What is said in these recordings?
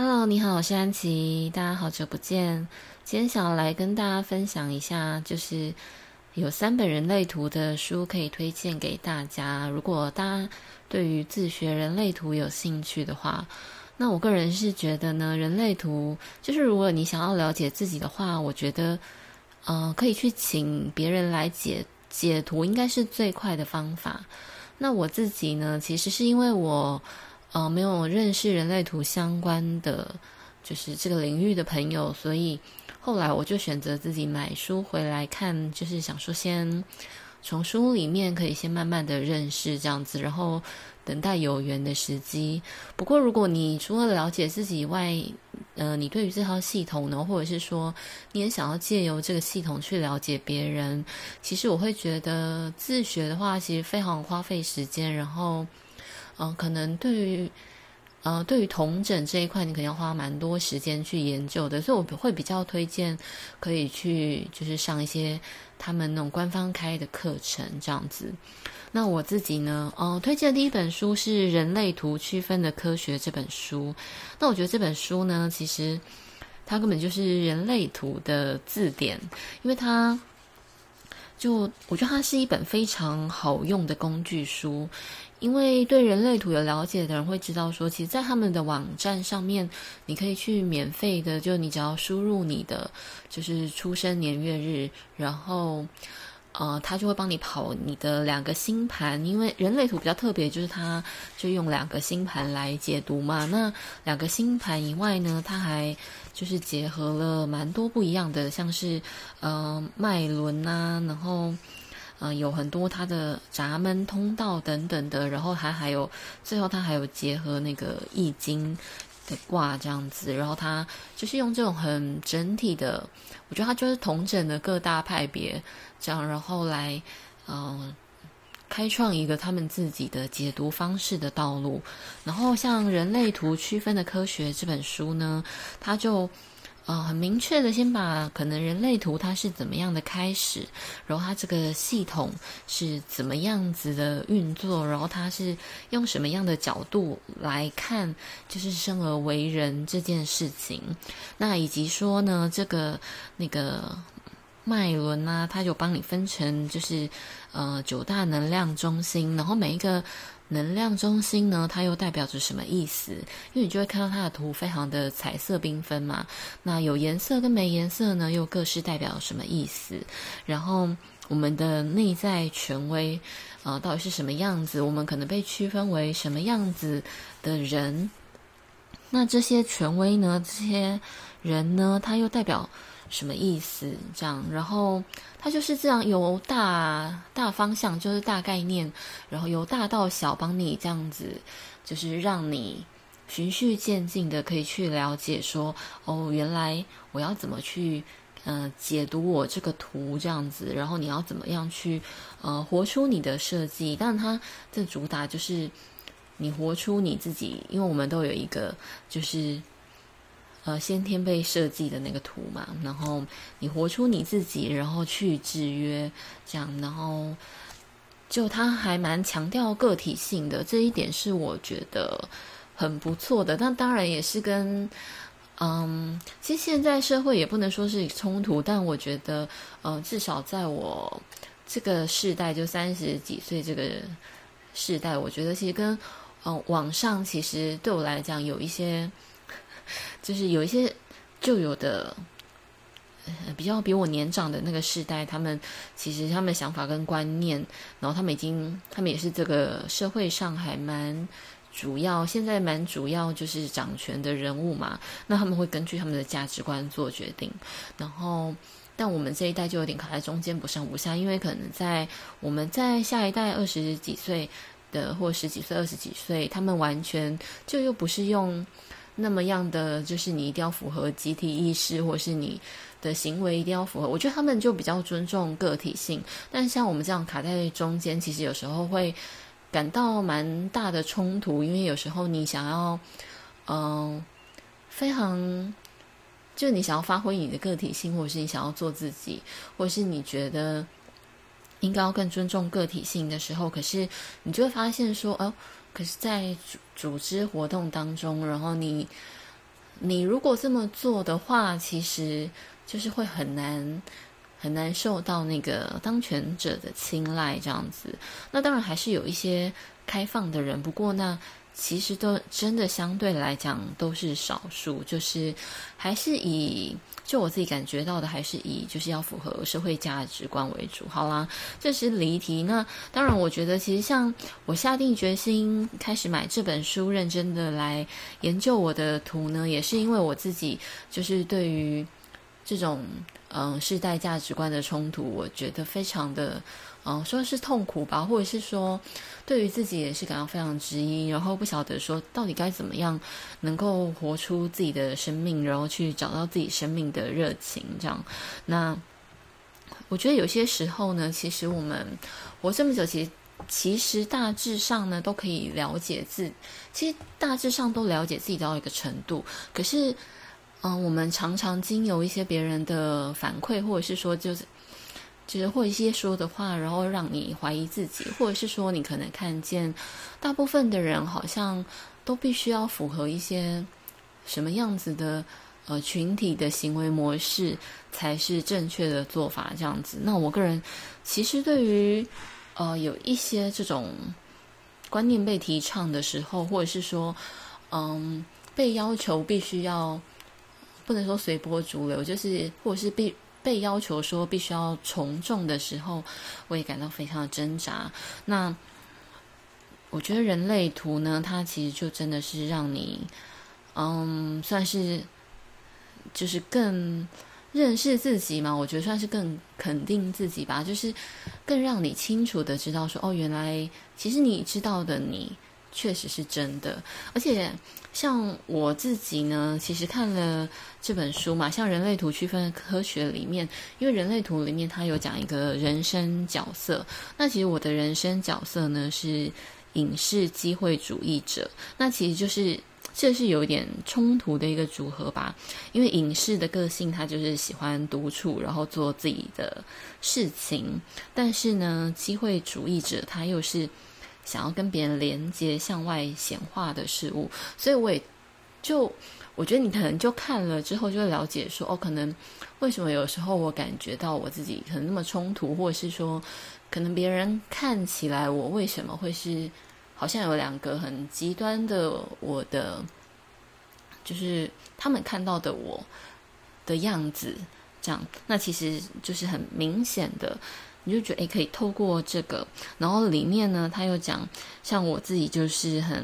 Hello，你好，我是安琪，大家好久不见。今天想要来跟大家分享一下，就是有三本人类图的书可以推荐给大家。如果大家对于自学人类图有兴趣的话，那我个人是觉得呢，人类图就是如果你想要了解自己的话，我觉得，呃，可以去请别人来解解图，应该是最快的方法。那我自己呢，其实是因为我。呃，没有认识人类图相关的，就是这个领域的朋友，所以后来我就选择自己买书回来看，就是想说先从书里面可以先慢慢的认识这样子，然后等待有缘的时机。不过如果你除了了解自己以外，呃，你对于这套系统呢，或者是说你也想要借由这个系统去了解别人，其实我会觉得自学的话，其实非常花费时间，然后。嗯、可能对于，呃，对于同整这一块，你可能要花蛮多时间去研究的，所以我会比较推荐可以去就是上一些他们那种官方开的课程这样子。那我自己呢，呃，推荐的第一本书是《人类图区分的科学》这本书。那我觉得这本书呢，其实它根本就是人类图的字典，因为它就我觉得它是一本非常好用的工具书。因为对人类图有了解的人会知道，说其实，在他们的网站上面，你可以去免费的，就你只要输入你的就是出生年月日，然后呃，他就会帮你跑你的两个星盘。因为人类图比较特别，就是他就用两个星盘来解读嘛。那两个星盘以外呢，它还就是结合了蛮多不一样的，像是呃脉轮啊，然后。嗯、有很多它的闸门通道等等的，然后还还有最后它还有结合那个易经的卦这样子，然后它就是用这种很整体的，我觉得它就是统整的各大派别这样，然后来嗯、开创一个他们自己的解读方式的道路。然后像人类图区分的科学这本书呢，它就。啊、很明确的，先把可能人类图它是怎么样的开始，然后它这个系统是怎么样子的运作，然后它是用什么样的角度来看，就是生而为人这件事情。那以及说呢，这个那个脉轮啊，它就帮你分成就是呃九大能量中心，然后每一个。能量中心呢，它又代表着什么意思？因为你就会看到它的图非常的彩色缤纷嘛。那有颜色跟没颜色呢，又各是代表什么意思？然后我们的内在权威，呃，到底是什么样子？我们可能被区分为什么样子的人？那这些权威呢？这些人呢？它又代表什么意思？这样，然后它就是这样由大大方向，就是大概念，然后由大到小，帮你这样子，就是让你循序渐进的可以去了解说，哦，原来我要怎么去，呃，解读我这个图这样子，然后你要怎么样去，呃，活出你的设计。但它这主打就是你活出你自己，因为我们都有一个就是。呃，先天被设计的那个图嘛，然后你活出你自己，然后去制约这样，然后就他还蛮强调个体性的，这一点是我觉得很不错的。但当然也是跟嗯，其实现在社会也不能说是冲突，但我觉得呃，至少在我这个世代，就三十几岁这个世代，我觉得其实跟嗯、网上其实对我来讲有一些。就是有一些旧有的，呃，比较比我年长的那个世代，他们其实他们想法跟观念，然后他们已经，他们也是这个社会上还蛮主要，现在蛮主要就是掌权的人物嘛。那他们会根据他们的价值观做决定。然后，但我们这一代就有点卡在中间，不上不下，因为可能在我们在下一代二十几岁的，或十几岁、二十几岁，他们完全就又不是用。那么样的就是你一定要符合集体意识，或是你的行为一定要符合。我觉得他们就比较尊重个体性，但像我们这样卡在中间，其实有时候会感到蛮大的冲突，因为有时候你想要，嗯、非常，就你想要发挥你的个体性，或者是你想要做自己，或是你觉得应该要更尊重个体性的时候，可是你就会发现说，哦。可是，在组组织活动当中，然后你你如果这么做的话，其实就是会很难很难受到那个当权者的青睐这样子。那当然还是有一些开放的人，不过那。其实都真的相对来讲都是少数，就是还是以就我自己感觉到的，还是以就是要符合社会价值观为主。好啦，这是离题。那当然，我觉得其实像我下定决心开始买这本书，认真的来研究我的图呢，也是因为我自己就是对于这种嗯世代价值观的冲突，我觉得非常的。嗯，说是痛苦吧，或者是说，对于自己也是感到非常质疑，然后不晓得说到底该怎么样能够活出自己的生命，然后去找到自己生命的热情，这样。那我觉得有些时候呢，其实我们活这么久，其实其实大致上呢都可以了解自，其实大致上都了解自己到一个程度。可是，嗯，我们常常经由一些别人的反馈，或者是说就是。就是或一些说的话，然后让你怀疑自己，或者是说你可能看见大部分的人好像都必须要符合一些什么样子的呃群体的行为模式才是正确的做法这样子。那我个人其实对于呃有一些这种观念被提倡的时候，或者是说嗯被要求必须要不能说随波逐流，就是或者是被。被要求说必须要从众的时候，我也感到非常的挣扎。那我觉得人类图呢，它其实就真的是让你，嗯，算是就是更认识自己嘛。我觉得算是更肯定自己吧，就是更让你清楚的知道说，哦，原来其实你知道的你。确实是真的，而且像我自己呢，其实看了这本书嘛，像人类图区分科学里面，因为人类图里面它有讲一个人生角色，那其实我的人生角色呢是隐士机会主义者，那其实就是这是有一点冲突的一个组合吧，因为隐士的个性他就是喜欢独处，然后做自己的事情，但是呢，机会主义者他又是。想要跟别人连接、向外显化的事物，所以我也就我觉得你可能就看了之后就会了解说，哦，可能为什么有时候我感觉到我自己可能那么冲突，或者是说，可能别人看起来我为什么会是好像有两个很极端的我的，就是他们看到的我的样子，这样，那其实就是很明显的。你就觉得诶，可以透过这个，然后里面呢，他又讲，像我自己就是很，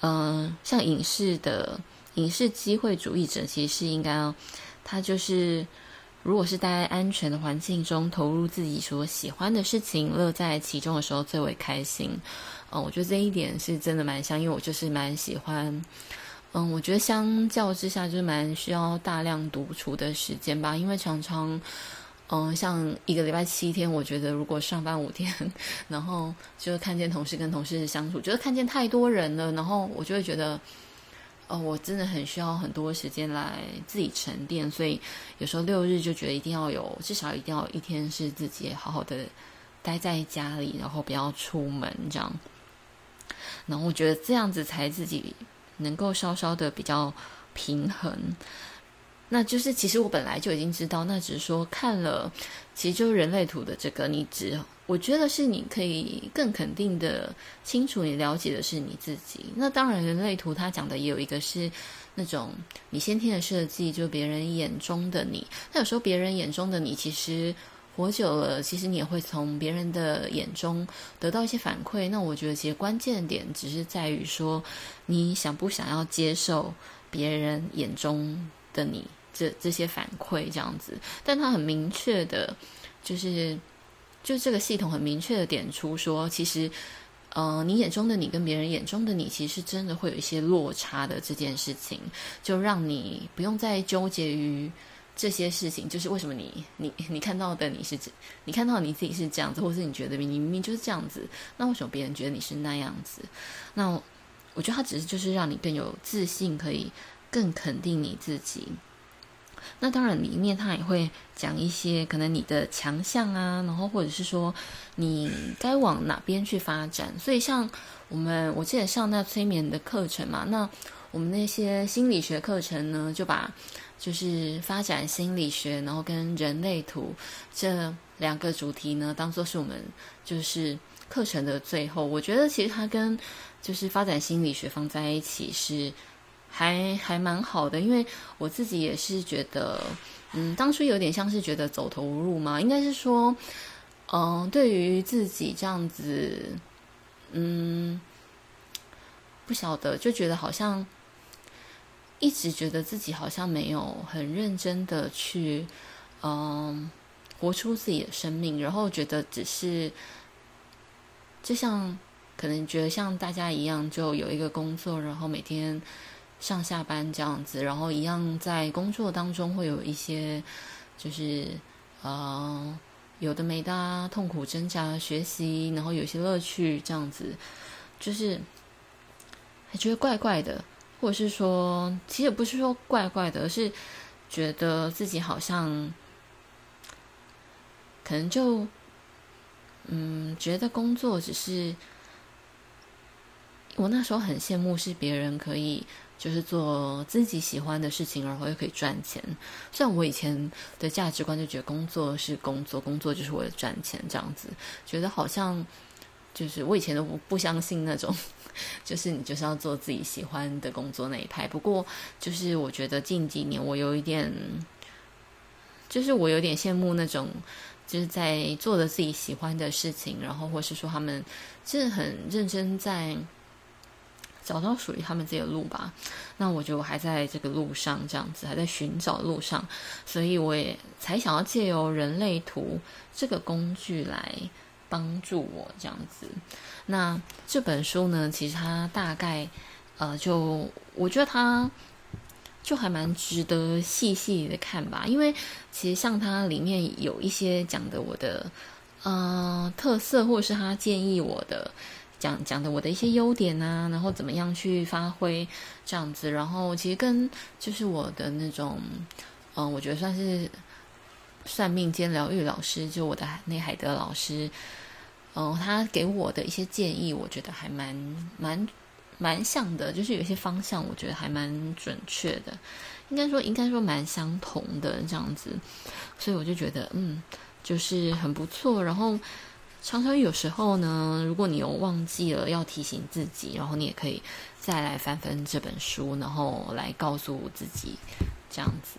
嗯、像影视的影视机会主义者，其实是应该要，他就是如果是待在安全的环境中，投入自己所喜欢的事情，乐在其中的时候最为开心。嗯、我觉得这一点是真的蛮像，因为我就是蛮喜欢，嗯，我觉得相较之下就是蛮需要大量独处的时间吧，因为常常。嗯，像一个礼拜七天，我觉得如果上班五天，然后就看见同事跟同事相处，觉得看见太多人了，然后我就会觉得，哦，我真的很需要很多时间来自己沉淀，所以有时候六日就觉得一定要有，至少一定要有一天是自己好好的待在家里，然后不要出门这样，然后我觉得这样子才自己能够稍稍的比较平衡。那就是，其实我本来就已经知道，那只是说看了，其实就是人类图的这个，你只我觉得是你可以更肯定的清楚，你了解的是你自己。那当然，人类图它讲的也有一个是那种你先天的设计，就别人眼中的你。那有时候别人眼中的你，其实活久了，其实你也会从别人的眼中得到一些反馈。那我觉得，其实关键点只是在于说，你想不想要接受别人眼中的你。这这些反馈这样子，但他很明确的，就是就这个系统很明确的点出说，其实，呃，你眼中的你跟别人眼中的你，其实真的会有一些落差的这件事情，就让你不用再纠结于这些事情，就是为什么你你你看到的你是这，你看到你自己是这样子，或是你觉得你明明就是这样子，那为什么别人觉得你是那样子？那我觉得他只是就是让你更有自信，可以更肯定你自己。那当然，里面他也会讲一些可能你的强项啊，然后或者是说你该往哪边去发展。所以像我们，我记得上那催眠的课程嘛，那我们那些心理学课程呢，就把就是发展心理学，然后跟人类图这两个主题呢，当做是我们就是课程的最后。我觉得其实它跟就是发展心理学放在一起是还还蛮好的，因为我自己也是觉得，嗯，当初有点像是觉得走投无路嘛，应该是说，嗯，对于自己这样子，嗯，不晓得，就觉得好像一直觉得自己好像没有很认真的去，嗯，活出自己的生命，然后觉得只是，就像可能觉得像大家一样，就有一个工作，然后每天。上下班这样子，然后一样在工作当中会有一些，就是呃有的没的啊，痛苦挣扎学习，然后有些乐趣这样子，就是还觉得怪怪的，或者是说，其实也不是说怪怪的，而是觉得自己好像可能就嗯觉得工作只是我那时候很羡慕是别人可以。就是做自己喜欢的事情，然后又可以赚钱。像我以前的价值观就觉得工作是工作，工作就是为了赚钱这样子，觉得好像就是我以前都不不相信那种，就是你就是要做自己喜欢的工作那一派。不过就是我觉得近几年我有一点，就是我有点羡慕那种就是在做的自己喜欢的事情，然后或是说他们是很认真在。找到属于他们自己的路吧。那我就还在这个路上，这样子还在寻找路上，所以我也才想要借由人类图这个工具来帮助我这样子。那这本书呢，其实它大概呃，就我觉得它就还蛮值得细细的看吧，因为其实像它里面有一些讲的我的呃特色，或者是他建议我的。讲讲的我的一些优点啊，然后怎么样去发挥这样子，然后其实跟就是我的那种，嗯，我觉得算是算命兼疗愈老师，就我的内海德老师，嗯，他给我的一些建议，我觉得还蛮蛮蛮像的，就是有些方向，我觉得还蛮准确的，应该说应该说蛮相同的这样子，所以我就觉得嗯，就是很不错，然后。常常有时候呢，如果你有忘记了要提醒自己，然后你也可以再来翻翻这本书，然后来告诉自己这样子。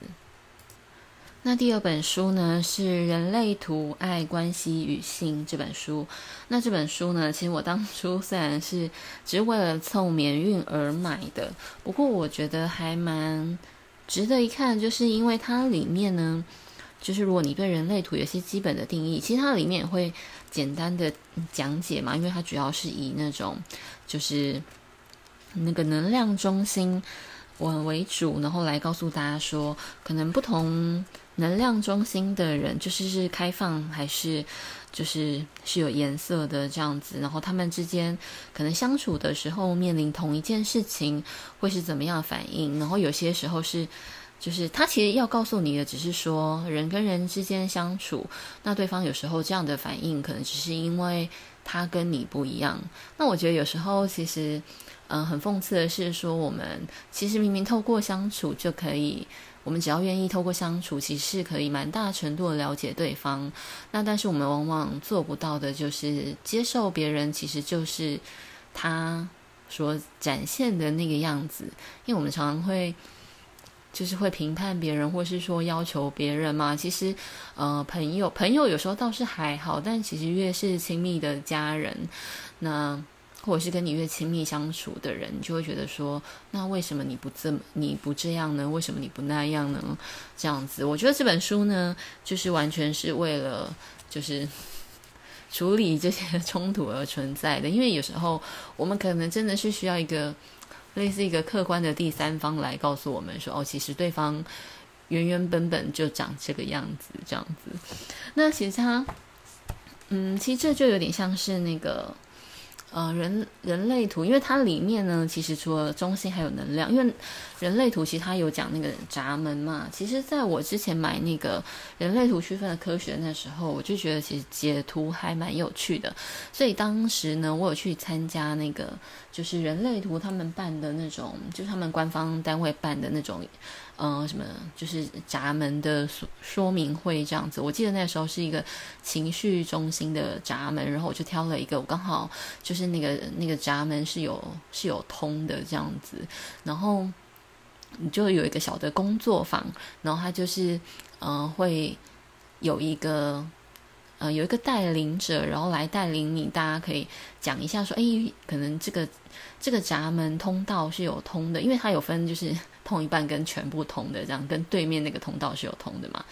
那第二本书呢，是《人类图爱关系与性》这本书。那这本书呢，其实我当初虽然是只是为了凑免运而买的，不过我觉得还蛮值得一看，就是因为它里面呢。就是如果你对人类图有些基本的定义，其实它里面也会简单的讲解嘛，因为它主要是以那种就是那个能量中心为为主，然后来告诉大家说，可能不同能量中心的人，就是是开放还是就是是有颜色的这样子，然后他们之间可能相处的时候面临同一件事情会是怎么样反应，然后有些时候是。就是他其实要告诉你的，只是说人跟人之间相处，那对方有时候这样的反应，可能只是因为他跟你不一样。那我觉得有时候其实，嗯、很讽刺的是说，我们其实明明透过相处就可以，我们只要愿意透过相处，其实是可以蛮大程度的了解对方。那但是我们往往做不到的，就是接受别人其实就是他所展现的那个样子，因为我们常常会。就是会评判别人，或是说要求别人嘛。其实，呃，朋友朋友有时候倒是还好，但其实越是亲密的家人，那或者是跟你越亲密相处的人，就会觉得说，那为什么你不这么你不这样呢？为什么你不那样呢？这样子，我觉得这本书呢，就是完全是为了就是 处理这些 冲突而存在的。因为有时候我们可能真的是需要一个。类似一个客观的第三方来告诉我们说，哦，其实对方原原本本就长这个样子，这样子。那其实他，嗯，其实这就有点像是那个，呃人人类图，因为它里面呢，其实除了中心还有能量，因为人类图其实它有讲那个闸门嘛。其实在我之前买那个人类图区分的科学那时候，我就觉得其实解图还蛮有趣的，所以当时呢，我有去参加那个就是人类图他们办的那种，就是他们官方单位办的那种。呃，什么就是闸门的说说明会这样子。我记得那时候是一个情绪中心的闸门，然后我就挑了一个，我刚好就是那个那个闸门是有是有通的这样子。然后你就有一个小的工作坊，然后它就是呃会有一个呃有一个带领者，然后来带领你，大家可以讲一下说，哎，可能这个这个闸门通道是有通的，因为它有分就是。通一半跟全部通的，这样跟对面那个通道是有通的嘛？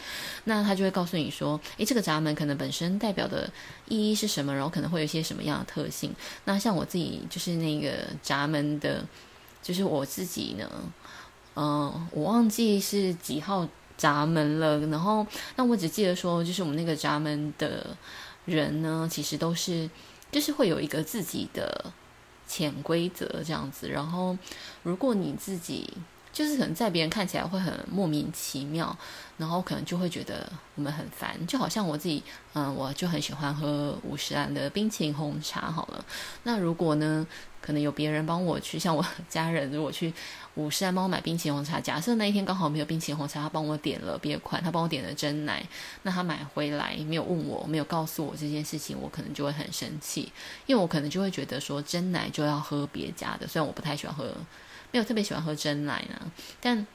那他就会告诉你说，诶，这个闸门可能本身代表的意义是什么，然后可能会有一些什么样的特性。那像我自己就是那个闸门的，就是我自己呢，嗯、我忘记是几号闸门了。然后，那我只记得说，就是我们那个闸门的人呢，其实都是就是会有一个自己的潜规则这样子。然后，如果你自己就是可能在别人看起来会很莫名其妙，然后可能就会觉得我们很烦，就好像我自己，嗯，我就很喜欢喝五十岚的冰淇淋红茶。好了，那如果呢，可能有别人帮我去，像我家人如果去五十岚帮我买冰淇淋红茶，假设那一天刚好没有冰淇淋红茶，他帮我点了别款，他帮我点了真奶，那他买回来没有问我，没有告诉我这件事情，我可能就会很生气，因为我可能就会觉得说真奶就要喝别家的，虽然我不太喜欢喝。没有特别喜欢喝珍奶呢，但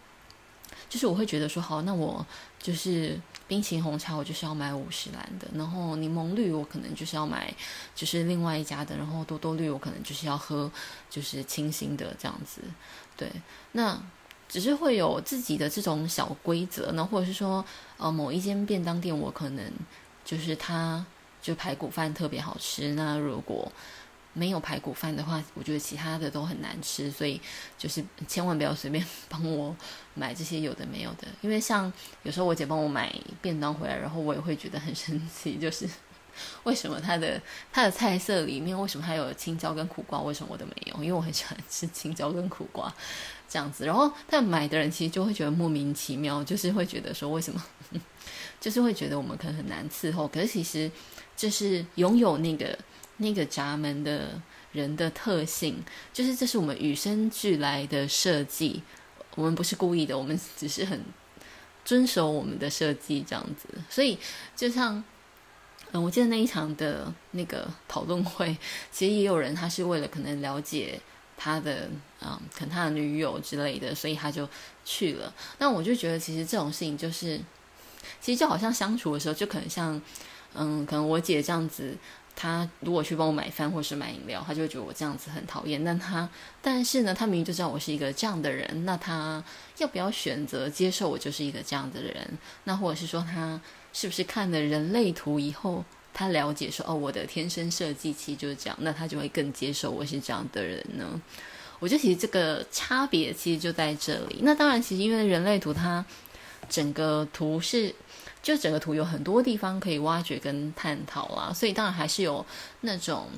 就是我会觉得说，好，那我就是冰淇淋红茶，我就是要买五十兰的，然后柠檬绿我可能就是要买就是另外一家的，然后多多绿我可能就是要喝就是清新的这样子，对，那只是会有自己的这种小规则呢，或者是说，呃，某一间便当店我可能就是它就排骨饭特别好吃，那如果。没有排骨饭的话，我觉得其他的都很难吃，所以就是千万不要随便帮我买这些有的没有的，因为像有时候我姐帮我买便当回来，然后我也会觉得很生气，就是 为什么她的她的菜色里面为什么还有青椒跟苦瓜，为什么我都没有？因为我很喜欢吃青椒跟苦瓜这样子，然后但买的人其实就会觉得莫名其妙，就是会觉得说为什么，就是会觉得我们可能很难伺候，可是其实就是拥有那个。那个闸门的人的特性，就是这是我们与生俱来的设计，我们不是故意的，我们只是很遵守我们的设计这样子。所以，就像嗯，我记得那一场的那个讨论会，其实也有人他是为了可能了解他的嗯，可能他的女友之类的，所以他就去了。那我就觉得，其实这种事情就是，其实就好像相处的时候，就可能像嗯，可能我姐这样子。他如果去帮我买饭或是买饮料，他就会觉得我这样子很讨厌。但他，但是呢，他明明就知道我是一个这样的人，那他要不要选择接受我就是一个这样的人？那或者是说，他是不是看了人类图以后，他了解说，哦，我的天生设计其实就是这样，那他就会更接受我是这样的人呢？我觉得其实这个差别其实就在这里。那当然，其实因为人类图它整个图是。就整个图有很多地方可以挖掘跟探讨啦，所以当然还是有那种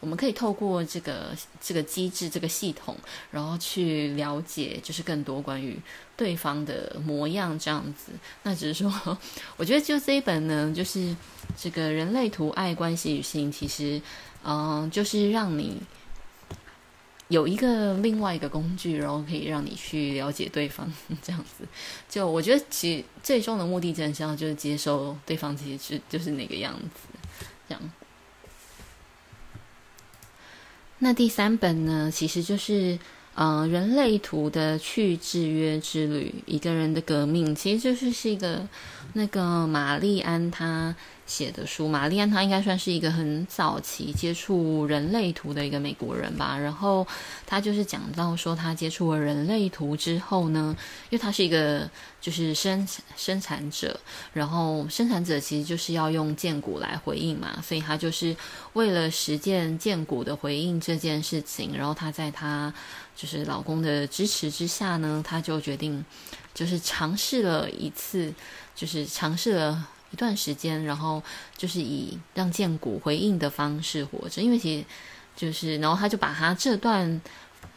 我们可以透过这个这个机制、这个系统，然后去了解，就是更多关于对方的模样这样子。那只是说，我觉得就这一本呢，就是这个人类图爱关系与性，其实嗯、就是让你。有一个另外一个工具，然后可以让你去了解对方，这样子。就我觉得，其实最终的目的，真的就是接受对方，其实是就是那个样子，这样。那第三本呢，其实就是嗯、呃，人类图的去制约之旅，一个人的革命，其实就是是一个那个玛丽安她。写的书，玛丽安她应该算是一个很早期接触人类图的一个美国人吧。然后他就是讲到说，他接触了人类图之后呢，因为他是一个就是生生产者，然后生产者其实就是要用荐骨来回应嘛，所以他就是为了实践荐骨的回应这件事情，然后他在他就是老公的支持之下呢，他就决定就是尝试了一次，就是尝试了。一段时间，然后就是以让剑骨回应的方式活着，因为其实就是然后他就把他这段。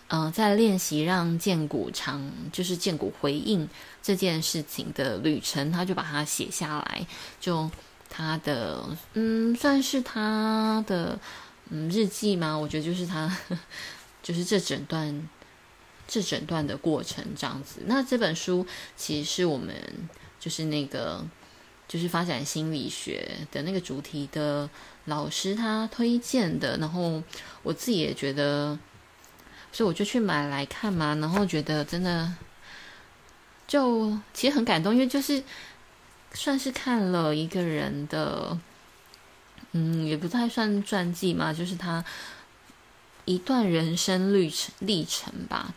嗯、呃，在练习让剑骨长，就是剑骨回应这件事情的旅程，他就把它写下来，就他的嗯，算是他的嗯日记吗？我觉得就是他，就是这整段这整段的过程这样子。那这本书其实是我们就是那个就是发展心理学的那个主题的老师他推荐的，然后我自己也觉得。所以我就去买来看嘛，然后觉得真的就其实很感动，因为就是算是看了一个人的，嗯，也不太算传记嘛，就是他一段人生历程历程吧。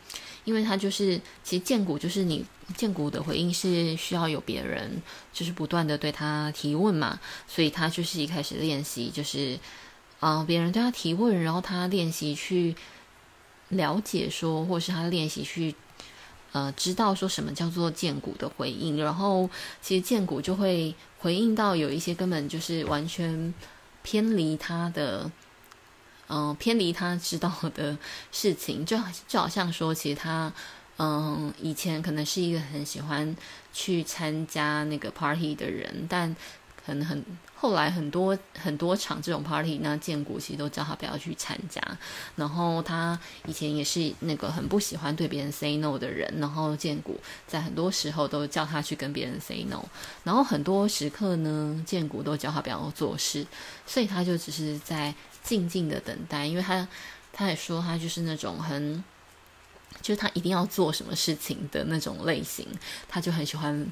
因为他就是其实荐骨就是你荐骨的回应是需要有别人就是不断的对他提问嘛，所以他就是一开始练习就是啊，别人对他提问，然后他练习去。了解说，或是他练习去，呃，知道说什么叫做荐骨的回应，然后其实荐骨就会回应到有一些根本就是完全偏离他的，嗯、偏离他知道的事情，就就好像说，其实他，嗯、以前可能是一个很喜欢去参加那个 party 的人，但可能很。后来很多很多场这种 party，那荐骨其实都叫他不要去参加。然后他以前也是那个很不喜欢对别人 say no 的人，然后荐骨在很多时候都叫他去跟别人 say no。然后很多时刻呢，荐骨都叫他不要做事，所以他就只是在静静的等待。因为他他也说他就是那种很，就是他一定要做什么事情的那种类型，他就很喜欢。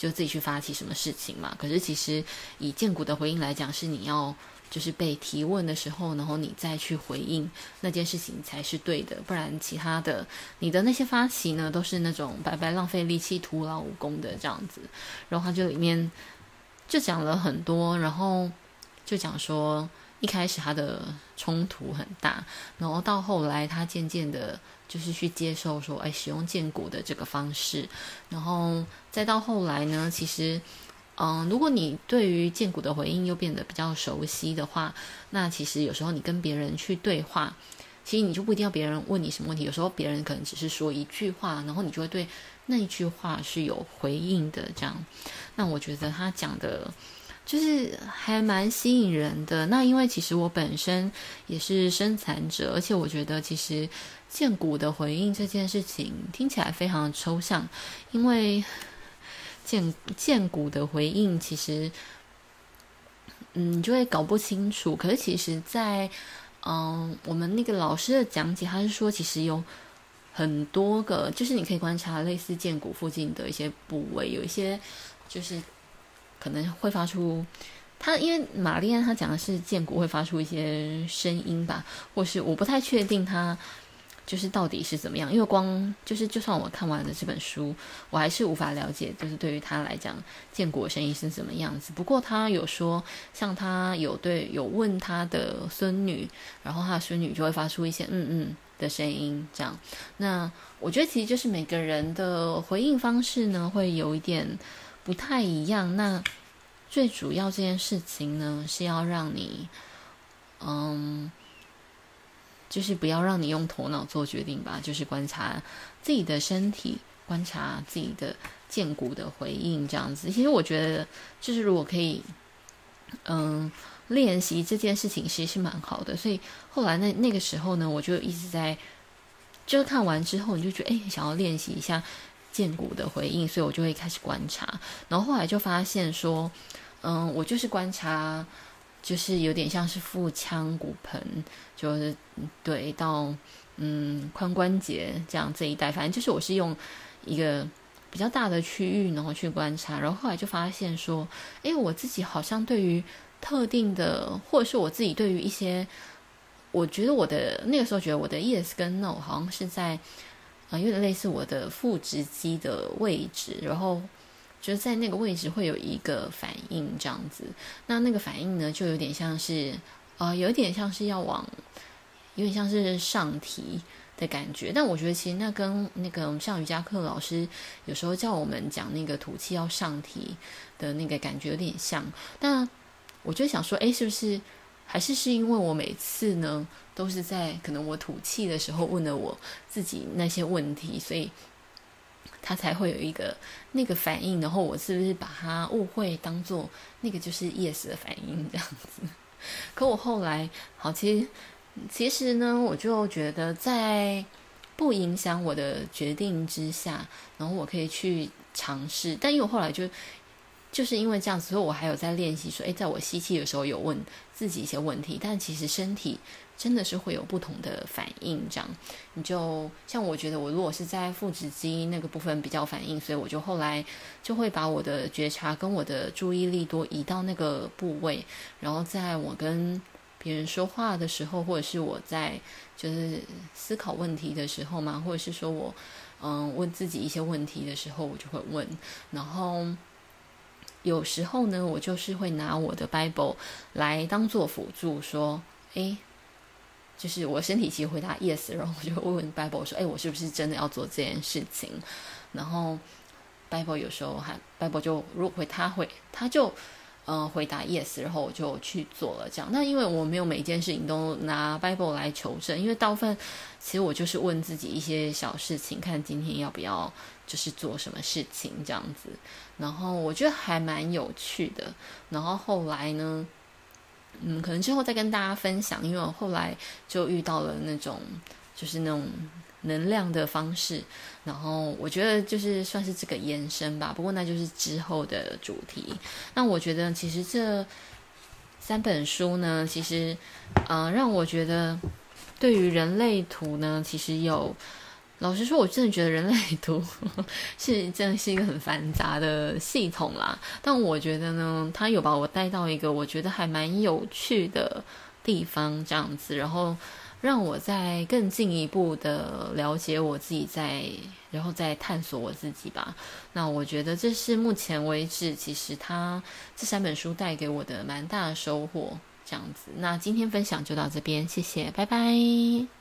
就自己去发起什么事情嘛？可是其实以荐骨的回应来讲，是你要就是被提问的时候，然后你再去回应那件事情才是对的，不然其他的你的那些发起呢，都是那种白白浪费力气、徒劳无功的这样子。然后他就里面就讲了很多，然后就讲说一开始他的冲突很大，然后到后来他渐渐的。就是去接受说，哎，使用建骨的这个方式，然后再到后来呢，其实，嗯，如果你对于建骨的回应又变得比较熟悉的话，那其实有时候你跟别人去对话，其实你就不一定要别人问你什么问题，有时候别人可能只是说一句话，然后你就会对那一句话是有回应的。这样，那我觉得他讲的。就是还蛮吸引人的。那因为其实我本身也是生产者，而且我觉得其实荐骨的回应这件事情听起来非常抽象，因为荐荐骨的回应其实，嗯，就会搞不清楚。可是其实在，嗯我们那个老师的讲解，他是说其实有很多个，就是你可以观察类似荐骨附近的一些部位，有一些就是。可能会发出，他因为玛丽安他讲的是荐骨会发出一些声音吧，或是我不太确定他就是到底是怎么样，因为光就是就算我看完了这本书，我还是无法了解，就是对于他来讲荐骨的声音是怎么样子。不过他有说，像他有对有问他的孙女，然后他的孙女就会发出一些嗯嗯的声音，这样。那我觉得其实就是每个人的回应方式呢，会有一点。不太一样。那最主要这件事情呢，是要让你，嗯，就是不要让你用头脑做决定吧，就是观察自己的身体，观察自己的荐骨的回应，这样子。其实我觉得，就是如果可以，嗯，练习这件事情，其实是蛮好的。所以后来那那个时候呢，我就一直在，就看完之后，你就觉得，哎，想要练习一下。荐骨的回应，所以我就会开始观察，然后后来就发现说，嗯，我就是观察，就是有点像是腹腔骨盆，就是对到嗯髋关节这样这一带，反正就是我是用一个比较大的区域，然后去观察，然后后来就发现说，诶，我自己好像对于特定的，或者是我自己对于一些，我觉得我的那个时候觉得我的 yes 跟 no 好像是在。啊，有点类似我的腹直肌的位置，然后就是在那个位置会有一个反应这样子。那那个反应呢，就有点像是，呃，有点像是要往，有点像是上提的感觉。但我觉得其实那跟那个像瑜伽课老师有时候叫我们讲那个吐气要上提的那个感觉有点像。但我就想说，哎，是不是还是是因为我每次呢都是在可能我吐气的时候问了我自己那些问题，所以他才会有一个那个反应，然后我是不是把他误会当做那个就是 yes 的反应这样子？可我后来好，其实其实呢，我就觉得在不影响我的决定之下，然后我可以去尝试，但因为我后来就。就是因为这样子，所以我还有在练习说，诶，在我吸气的时候有问自己一些问题，但其实身体真的是会有不同的反应。这样，你就像我觉得，我如果是在腹直肌那个部分比较反应，所以我就后来就会把我的觉察跟我的注意力多移到那个部位，然后在我跟别人说话的时候，或者是我在就是思考问题的时候嘛，或者是说我嗯问自己一些问题的时候，我就会问，然后。有时候呢，我就是会拿我的 Bible 来当做辅助，说，诶，就是我身体其实回答 yes，然后我就问问 Bible 说，诶，我是不是真的要做这件事情？然后 Bible 有时候还 Bible 就如果回他会，他就。嗯，回答 yes，然后我就去做了这样。那因为我没有每一件事情都拿 Bible 来求证，因为大部分其实我就是问自己一些小事情，看今天要不要就是做什么事情这样子。然后我觉得还蛮有趣的。然后后来呢，嗯，可能之后再跟大家分享，因为我后来就遇到了那种就是那种。能量的方式，然后我觉得就是算是这个延伸吧。不过那就是之后的主题。那我觉得其实这三本书呢，其实嗯、呃，让我觉得对于人类图呢，其实有老实说，我真的觉得人类图 是真的是一个很繁杂的系统啦。但我觉得呢，它有把我带到一个我觉得还蛮有趣的地方，这样子，然后。让我在更进一步的了解我自己在，在然后再探索我自己吧。那我觉得这是目前为止，其实他这三本书带给我的蛮大的收获。这样子，那今天分享就到这边，谢谢，拜拜。